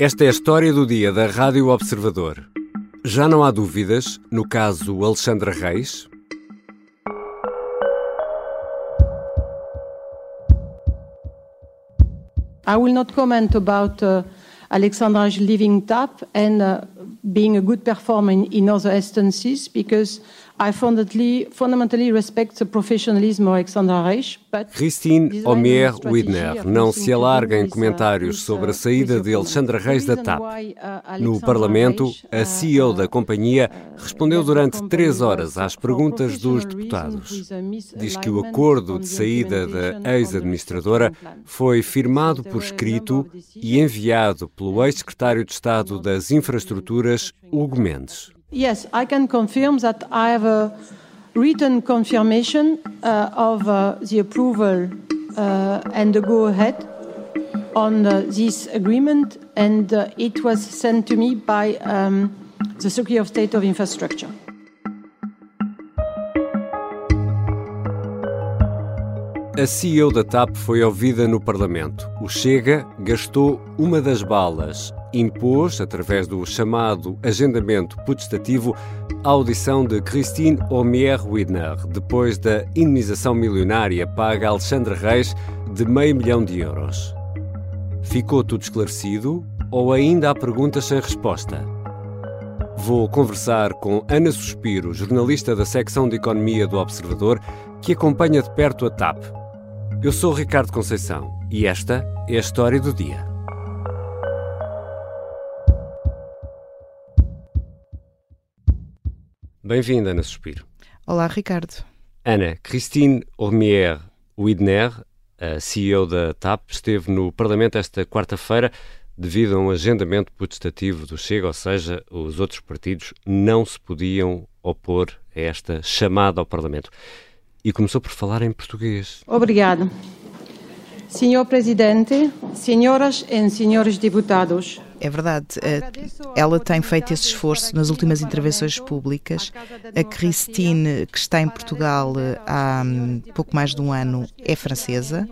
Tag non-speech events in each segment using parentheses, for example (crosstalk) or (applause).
Esta é a história do dia da Rádio Observador. Já não há dúvidas, no caso Alexandra Reis. I will not comment about uh, Alexandra's leaving TAP and uh, being a good performer in, in other instances because I fundamentally, respect the professionalism of Alexandra Reich, but Christine Omier Widner não se alarga em comentários sobre a saída de Alexandra Reis da TAP. No Parlamento, a CEO da companhia respondeu durante três horas às perguntas dos deputados. Diz que o acordo de saída da ex-administradora foi firmado por escrito e enviado pelo ex-secretário de Estado das Infraestruturas, Hugo Mendes. Yes, I can confirm that I have a written confirmation uh, of uh, the approval uh, and the go ahead on uh, this agreement, and uh, it was sent to me by um, the Secretary of State of Infrastructure. A CEO da TAP foi ouvida no Parlamento. O Chega gastou uma das balas impôs, através do chamado agendamento putestativo, a audição de Christine Omier-Widner, depois da indenização milionária paga a Alexandre Reis de meio milhão de euros. Ficou tudo esclarecido ou ainda há perguntas sem resposta? Vou conversar com Ana Suspiro, jornalista da secção de Economia do Observador, que acompanha de perto a TAP. Eu sou Ricardo Conceição e esta é a história do dia. Bem-vinda, Ana Suspiro. Olá, Ricardo. Ana, Christine Ormier Widner, a CEO da TAP, esteve no Parlamento esta quarta-feira devido a um agendamento putestativo do Chega, ou seja, os outros partidos não se podiam opor a esta chamada ao Parlamento. E começou por falar em português. Obrigado. Senhor Presidente, senhoras e senhores deputados, é verdade. Eh, ela tem feito esse esforço nas últimas intervenções públicas. A Christine, que está em Portugal há hum, pouco mais de um ano, é francesa,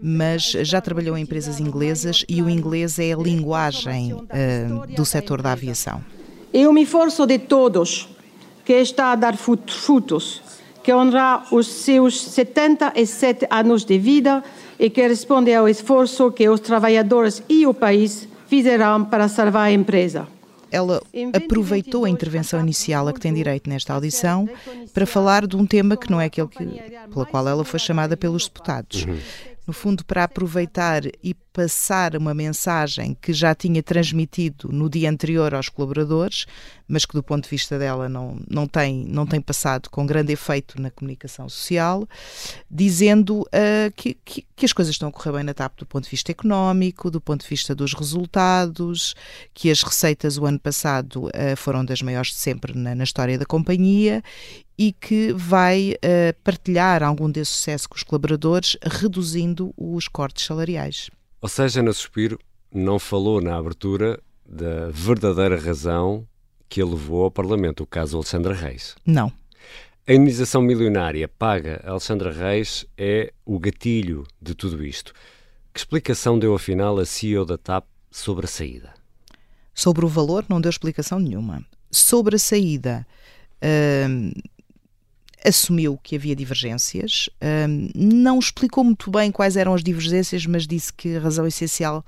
mas já trabalhou em empresas inglesas e o inglês é a linguagem uh, do setor da aviação. Eu me esforço de todos que está a dar frutos, que honra os seus 77 anos de vida e que responde ao esforço que os trabalhadores e o país fizeram para salvar a empresa. Ela aproveitou a intervenção inicial a que tem direito nesta audição para falar de um tema que não é aquele que, pela qual ela foi chamada pelos deputados. Uhum no fundo, para aproveitar e passar uma mensagem que já tinha transmitido no dia anterior aos colaboradores, mas que do ponto de vista dela não, não, tem, não tem passado com grande efeito na comunicação social, dizendo uh, que, que, que, as coisas estão a correr bem na TAP do ponto de vista económico, do ponto de vista dos resultados, que as receitas o ano passado uh, foram das maiores de sempre na, na história da companhia e que vai uh, partilhar algum desse sucesso com os colaboradores, reduzindo os cortes salariais. Ou seja, na Suspiro não falou na abertura da verdadeira razão que a levou ao Parlamento, o caso Alexandra Reis. Não. A indenização milionária paga a Alexandra Reis é o gatilho de tudo isto. Que explicação deu afinal a CEO da TAP sobre a saída? Sobre o valor, não deu explicação nenhuma. Sobre a saída, hum, assumiu que havia divergências, um, não explicou muito bem quais eram as divergências, mas disse que a razão essencial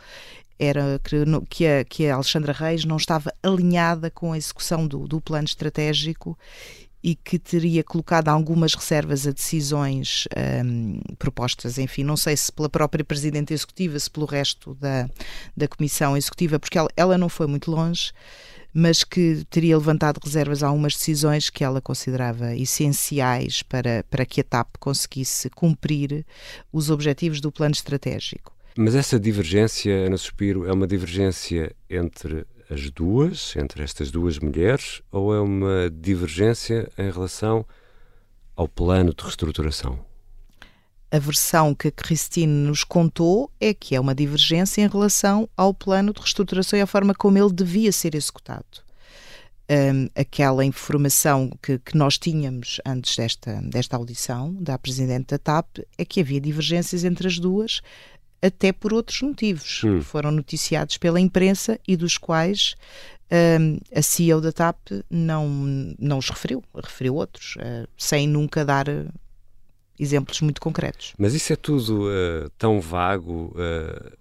era que a, que a Alexandra Reis não estava alinhada com a execução do, do plano estratégico e que teria colocado algumas reservas a decisões um, propostas, enfim, não sei se pela própria Presidente Executiva, se pelo resto da, da Comissão Executiva, porque ela, ela não foi muito longe, mas que teria levantado reservas a algumas decisões que ela considerava essenciais para, para que a TAP conseguisse cumprir os objetivos do plano estratégico. Mas essa divergência, Ana Suspiro, é uma divergência entre as duas, entre estas duas mulheres, ou é uma divergência em relação ao plano de reestruturação? A versão que a Christine nos contou é que é uma divergência em relação ao plano de reestruturação e à forma como ele devia ser executado. Um, aquela informação que, que, nós tínhamos antes desta, desta audição da Presidente da TAP é que havia divergências entre as duas, até por outros motivos hum. que foram noticiados pela imprensa e dos quais um, a CEO da TAP não, não os referiu, referiu outros, uh, sem nunca dar exemplos muito concretos. Mas isso é tudo uh, tão vago.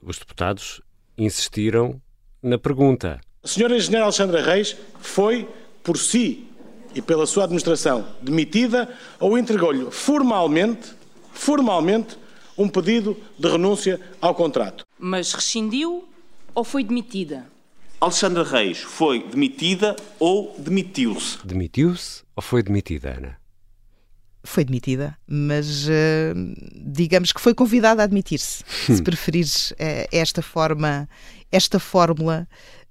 os deputados insistiram na pergunta. A senhora engenheira Alexandra Reis foi, por si e pela sua administração, demitida ou entregou-lhe formalmente, formalmente, um pedido de renúncia ao contrato. Mas rescindiu ou foi demitida? Alexandra Reis foi demitida ou demitiu-se? Demitiu-se ou foi demitida, Ana? Foi demitida, mas uh, digamos que foi convidada a admitir-se, se preferires uh, esta forma, esta fórmula,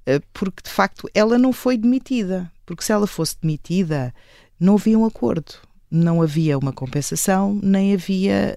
uh, porque de facto ela não foi demitida, porque se ela fosse demitida não havia um acordo, não havia uma compensação, nem havia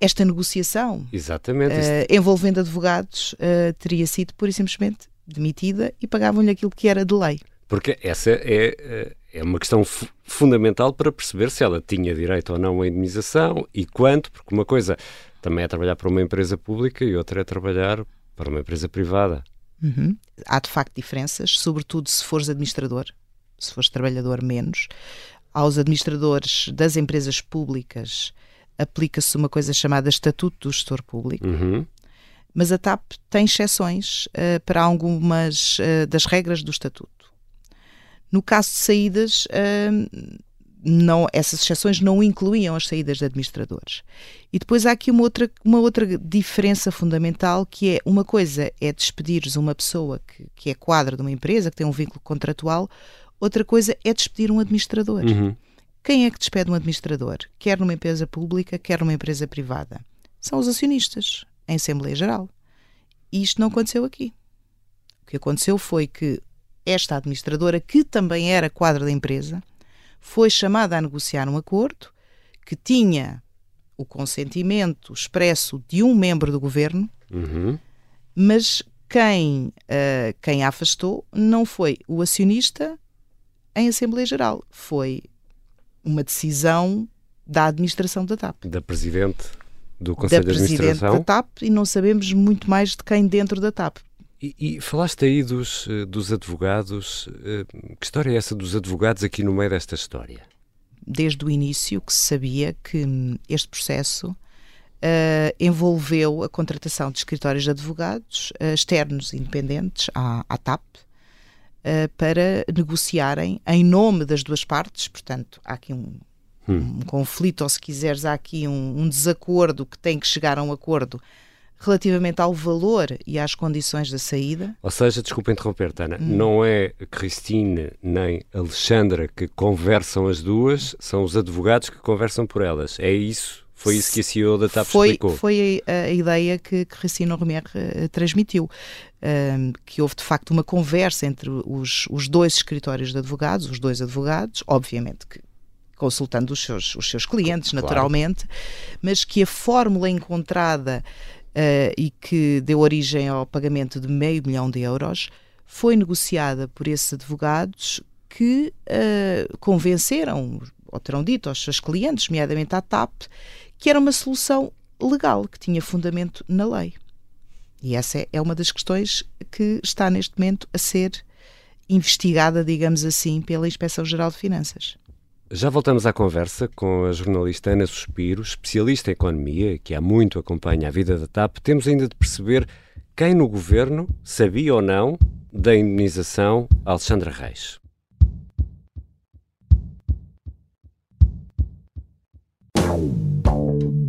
esta negociação Exatamente. Envolvendo advogados teria sido pura e simplesmente demitida e pagavam-lhe aquilo que era de lei. Porque essa é, é uma questão fundamental para perceber se ela tinha direito ou não à indemnização e quanto, porque uma coisa também é trabalhar para uma empresa pública e outra é trabalhar para uma empresa privada. Uhum. Há de facto diferenças, sobretudo se fores administrador, se fores trabalhador menos. Aos administradores das empresas públicas aplica-se uma coisa chamada Estatuto do Gestor Público. Uhum. Mas a TAP tem exceções uh, para algumas uh, das regras do Estatuto. No caso de saídas, uh, não, essas exceções não incluíam as saídas de administradores. E depois há aqui uma outra, uma outra diferença fundamental que é uma coisa é despedires uma pessoa que, que é quadra de uma empresa, que tem um vínculo contratual, outra coisa é despedir um administrador. Uhum. Quem é que despede um administrador? Quer numa empresa pública, quer numa empresa privada. São os acionistas, em Assembleia Geral. E isto não aconteceu aqui. O que aconteceu foi que esta administradora, que também era quadra da empresa, foi chamada a negociar um acordo que tinha o consentimento expresso de um membro do governo, uhum. mas quem, uh, quem a afastou não foi o acionista em Assembleia Geral, foi uma decisão da administração da TAP. Da Presidente do Conselho da de Administração. da TAP e não sabemos muito mais de quem dentro da TAP. E, e, falaste aí dos, eh, dos advogados. Eh, que história é essa dos advogados aqui no meio desta história? Desde o início que se sabia que hum, este processo uh, envolveu a contratação de escritórios de advogados uh, externos independentes à, à TAP uh, para negociarem em nome das duas partes. Portanto, há aqui um, hum. um conflito, ou se quiseres, há aqui um, um, desacordo que tem que chegar a um acordo relativamente ao valor e às condições da saída. Ou seja, desculpa interromper, Tana, hum. não é Cristine nem Alexandra que conversam as duas, são os advogados que conversam por elas. É isso? Foi isso que a CEO da TAP foi, explicou? Foi a, a ideia que, que Racine Romer uh, transmitiu, uh, que houve de facto uma conversa entre os, os dois escritórios de advogados, os dois advogados, obviamente que consultando os seus, os seus clientes, claro. naturalmente, mas que a fórmula encontrada uh, e que deu origem ao pagamento de meio milhão de euros foi negociada por esses advogados que uh, convenceram, ou terão dito aos seus clientes, nomeadamente à TAP, que era uma solução legal, que tinha fundamento na lei. E essa é uma das questões que está neste momento a ser investigada, digamos assim, pela Inspeção Geral de Finanças. Já voltamos à conversa com a jornalista Ana Suspiro, especialista em economia, que há muito acompanha a vida da TAP. Temos ainda de perceber quem no governo sabia ou não da indenização a Alexandra Reis.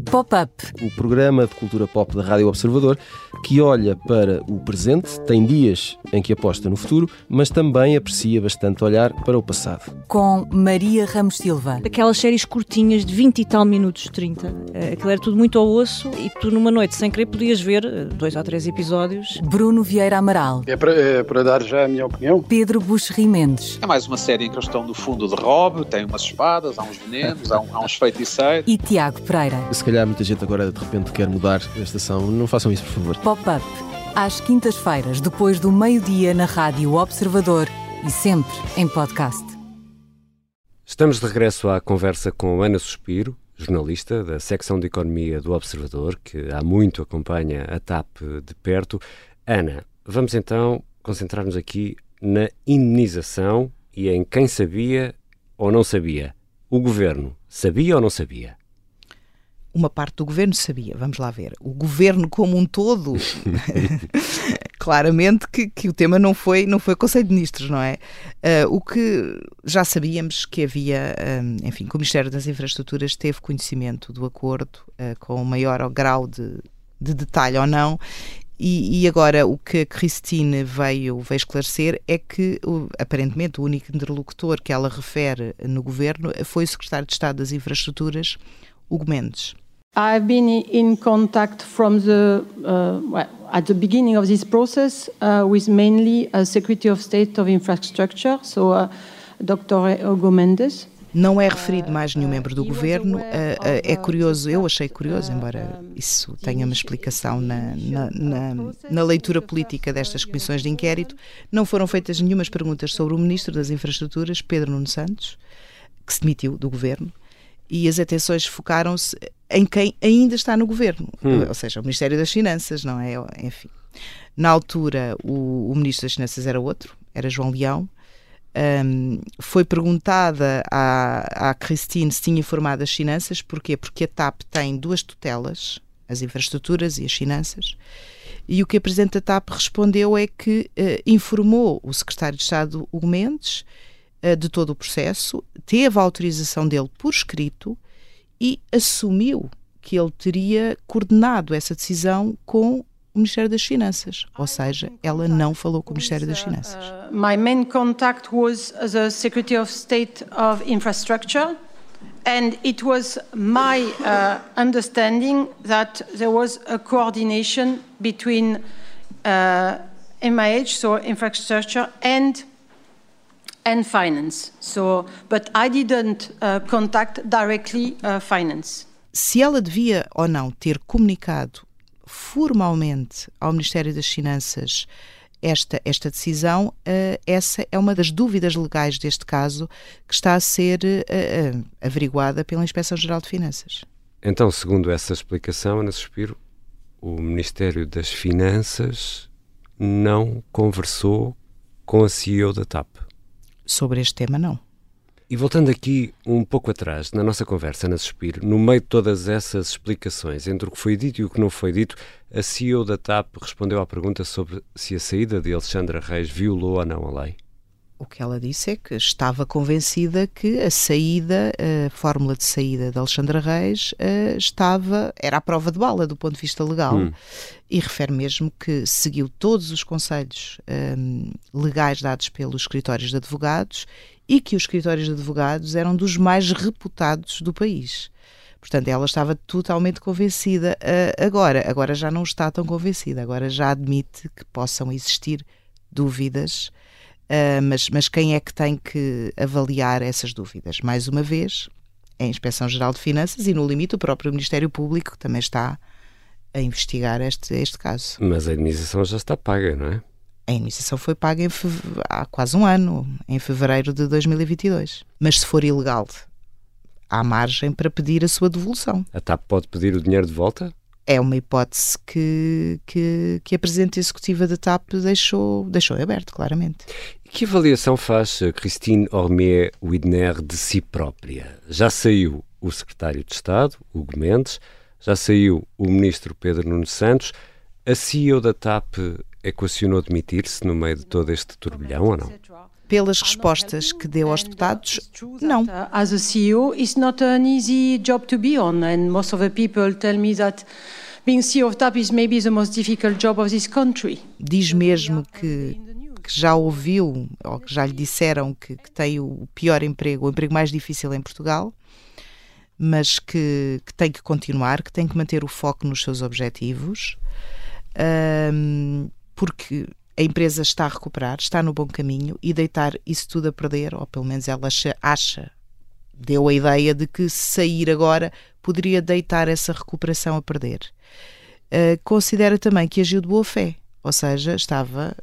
Pop-up. O programa de cultura pop da Rádio Observador que olha para o presente, tem dias em que aposta no futuro, mas também aprecia bastante olhar para o passado. Com Maria Ramos Silva. Aquelas séries curtinhas de 20 e tal minutos, 30. Eh, aquilo era tudo muito ao osso e tu numa noite sem querer podias ver eh, dois ou três episódios. Bruno Vieira Amaral. É para, é para dar já a minha opinião. Pedro Buxerri Mendes. É mais uma série em que eles estão no fundo de Rob, tem umas espadas, há uns venenos, há, um, há uns feiticeiros. E Tiago Pereira. Se calhar muita gente agora de repente quer mudar a estação. Não façam isso, por favor. Pop-up. Às quintas-feiras, depois do meio-dia, na Rádio Observador e sempre em podcast. Estamos de regresso à conversa com Ana Suspiro, jornalista da secção de Economia do Observador, que há muito acompanha a TAP de perto. Ana, vamos então concentrar-nos aqui na indenização e em quem sabia ou não sabia. O governo sabia ou não sabia? Uma parte do governo sabia, vamos lá ver. O governo como um todo, (laughs) claramente que, que, o tema não foi, não foi Conselho de Ministros, não é? Uh, o que já sabíamos que havia, um, enfim, que o Ministério das Infraestruturas teve conhecimento do acordo uh, com o maior grau de, de detalhe ou não. E, e, agora o que a Christine veio, veio esclarecer é que, aparentemente, o único interlocutor que ela refere no governo foi o secretário de Estado das Infraestruturas, Hugo Mendes. I've been in contact from the uh, well, at the beginning of this process uh, with mainly a Secretary of State of Infrastructure, so uh, Dr. Hugo Mendes. Não é referido mais nenhum membro do governo. Uh, uh, é curioso, eu achei curioso, embora isso tenha uma explicação na, na, na, na, leitura política destas comissões de inquérito, não foram feitas nenhumas perguntas sobre o Ministro das Infraestruturas, Pedro Nuno Santos, que se demitiu do governo e as atenções focaram-se em quem ainda está no governo, hum. ou seja, o Ministério das Finanças, não é? Enfim. Na altura, o, o Ministro das Finanças era outro, era João Leão. Um, foi perguntada à, à Christine se tinha informado as finanças, porquê? Porque a TAP tem duas tutelas, as infraestruturas e as finanças, e o que a Presidente da TAP respondeu é que uh, informou o Secretário de Estado Hugo Mendes uh, de todo o processo, teve a autorização dele por escrito e assumiu que ele teria coordenado essa decisão com o Ministério das Finanças, ou seja, ela não falou com o Ministério das Finanças. Uh, my main contact was the Secretary of State of Infrastructure, and it was my uh, understanding that there was a coordination between uh, MIH, so infrastructure, and and finance. So, but I didn't uh, contact directly uh, finance. Se ela devia ou não ter comunicado formalmente ao Ministério das Finanças esta, esta decisão, uh, essa é uma das dúvidas legais deste caso que está a ser uh, uh, averiguada pela Inspeção-Geral de Finanças. Então, segundo essa explicação, Ana Suspiro, o Ministério das Finanças não conversou com a CEO da TAP sobre este tema, não. E voltando aqui um pouco atrás, na nossa conversa na Suspiro, no meio de todas essas explicações entre o que foi dito e o que não foi dito, a CEO da TAP respondeu à pergunta sobre se a saída de Alexandra Reis violou ou não a lei. O que ela disse é que estava convencida que a saída, a fórmula de saída de Alexandra Reis eh, estava, era a prova de bala do ponto de vista legal hum. e refere mesmo que seguiu todos os conselhos um, legais dados pelos escritórios de advogados e que os escritórios de advogados eram dos mais reputados do país. Portanto, ela estava totalmente convencida. Uh, agora, agora já não está tão convencida, agora já admite que possam existir dúvidas Uh, mas, mas quem é que tem que avaliar essas dúvidas? Mais uma vez, é a Inspeção Geral de Finanças e, no limite, o próprio Ministério Público que também está a investigar este, este caso. Mas a indenização já está paga, não é? A indenização foi paga em há quase um ano, em fevereiro de 2022. Mas se for ilegal, há margem para pedir a sua devolução. A TAP pode pedir o dinheiro de volta? É uma hipótese que, que, que, a Presidente Executiva da TAP deixou, deixou aberto, claramente. Que avaliação faz Christine Ormier Widner de si própria? Já saiu o Secretário de Estado, Hugo Mendes, já saiu o Ministro Pedro Nuno Santos. A CEO da TAP equacionou demitir-se no meio de todo este turbilhão ou não? Pelas respostas que deu aos deputados, não. As a CEO, it's not an easy job to be on, and most of the people tell me that being CEO of TAP is maybe the most difficult job of this country. Diz mesmo que que já ouviu ou que já lhe disseram que, que tem o pior emprego, o emprego mais difícil em Portugal, mas que, que tem que continuar, que tem que manter o foco nos seus objetivos, um, porque a empresa está a recuperar, está no bom caminho e deitar isso tudo a perder, ou pelo menos ela acha, acha deu a ideia de que sair agora poderia deitar essa recuperação a perder. Uh, considera também que agiu de boa fé, ou seja, estava,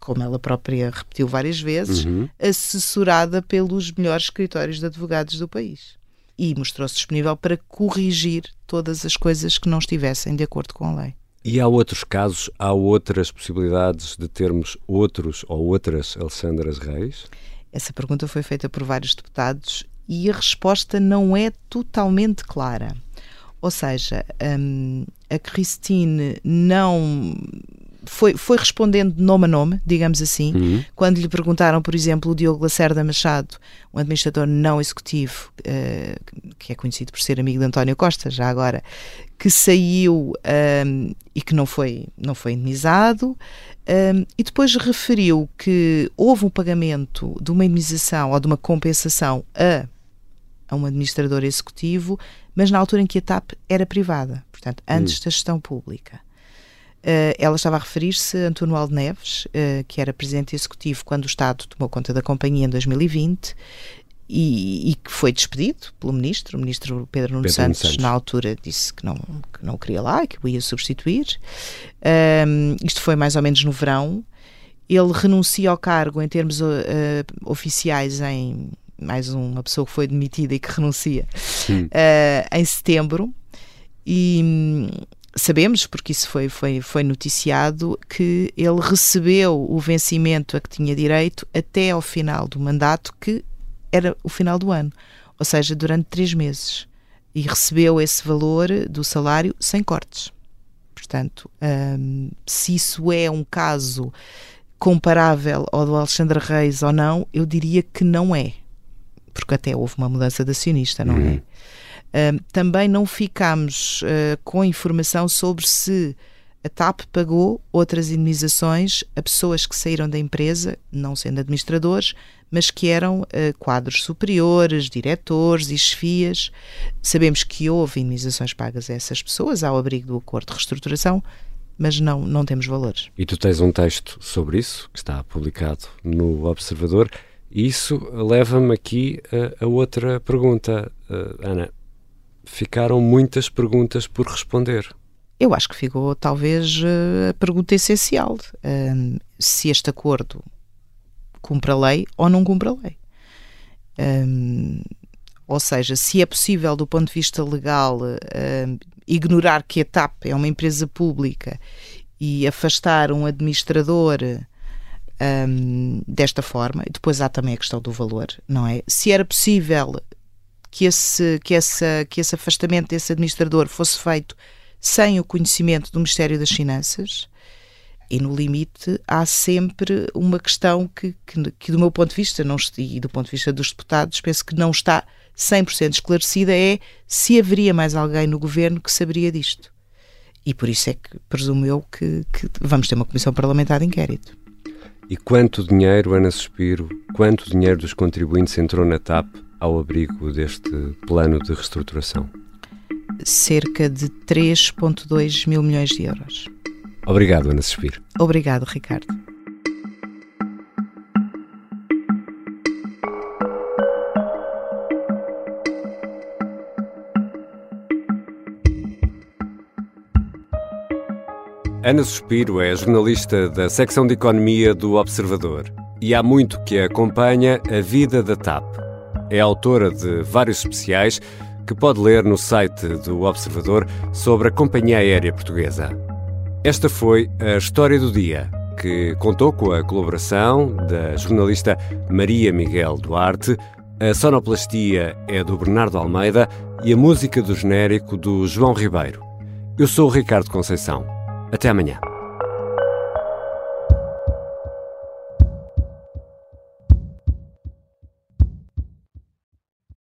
como ela própria repetiu várias vezes, uhum. assessorada pelos melhores escritórios de advogados do país. e mostrou-se disponível para corrigir todas as coisas que não estivessem de acordo com a lei. E há outros casos, há outras possibilidades de termos outros ou outras Alexandras Reis? Essa pergunta foi feita por vários deputados e a resposta não é totalmente clara. Ou seja, um, a Christine não foi, foi respondendo nome a nome, digamos assim, uhum. quando lhe perguntaram, por exemplo, o Diogo Lacerda Machado, um administrador não executivo, uh, que é conhecido por ser amigo de António Costa, já agora, que saiu um, e que não foi, não foi indemnizado, um, e depois referiu que houve um pagamento de uma indemnização ou de uma compensação a, a um administrador executivo, mas na altura em que a TAP era privada, portanto, antes uhum. da gestão pública. Uh, ela estava a referir-se a António Aldo Neves, uh, que era presidente executivo quando o Estado tomou conta da companhia em 2020 e, e que foi despedido pelo ministro. O ministro Pedro Nuno, Santos, Santos, na altura, disse que não, que não queria lá, que o ia substituir. Um, isto foi mais ou menos no verão. Ele renuncia ao cargo em termos uh, oficiais em mais uma pessoa que foi demitida e que renuncia em setembro. E sabemos, porque isso foi, foi, foi noticiado, que ele recebeu o vencimento a que tinha direito até ao final do mandato, que era o final do ano, ou seja, durante três meses. E recebeu esse valor do salário sem cortes. Portanto, um, se isso é um caso comparável ao do Alexandre Reis ou não, eu diria que não é. Porque até houve uma mudança de acionista, não é? uhum. é? Também não ficámos uh, com informação sobre se a TAP pagou outras indemnizações a pessoas que saíram da empresa, não sendo administradores, mas que eram uh, quadros superiores, diretores e chefias. Sabemos que houve indemnizações pagas a essas pessoas ao abrigo do acordo de reestruturação, mas não, não temos valores. E tu tens um texto sobre isso, que está publicado no Observador. Isso leva-me aqui a, a, outra pergunta, uh, Ana ficaram muitas perguntas por responder. Eu acho que ficou talvez eh, a pergunta essencial: um, se este acordo cumpre a lei ou não cumpre a lei. Um, ou seja, se é possível, do ponto de vista legal, um, ignorar que a TAP é uma empresa pública e afastar um administrador desta forma. Depois há também a questão do valor, não é? Se era possível que esse, que, essa, que esse afastamento desse administrador fosse feito sem o conhecimento do Ministério das Finanças. E no limite há sempre uma questão que, que, que do meu ponto de vista não, e do ponto de vista dos deputados, penso que não está 100% esclarecida, é se haveria mais alguém no governo que saberia disto. E por isso é que presumo eu que, que vamos ter uma comissão parlamentar de inquérito. E quanto dinheiro, Ana Suspiro, quanto dinheiro dos contribuintes entrou na TAP ao abrigo deste plano de reestruturação? Cerca de 3,2 mil milhões de euros. Obrigado, Ana Suspiro. Obrigado, Ricardo. Ana Suspiro é jornalista da secção de Economia do Observador e há muito que acompanha a vida da TAP. É autora de vários especiais que pode ler no site do Observador sobre a Companhia Aérea Portuguesa. Esta foi a história do dia, que contou com a colaboração da jornalista Maria Miguel Duarte, a sonoplastia é do Bernardo Almeida e a música do genérico do João Ribeiro. Eu sou o Ricardo Conceição. Até amanhã.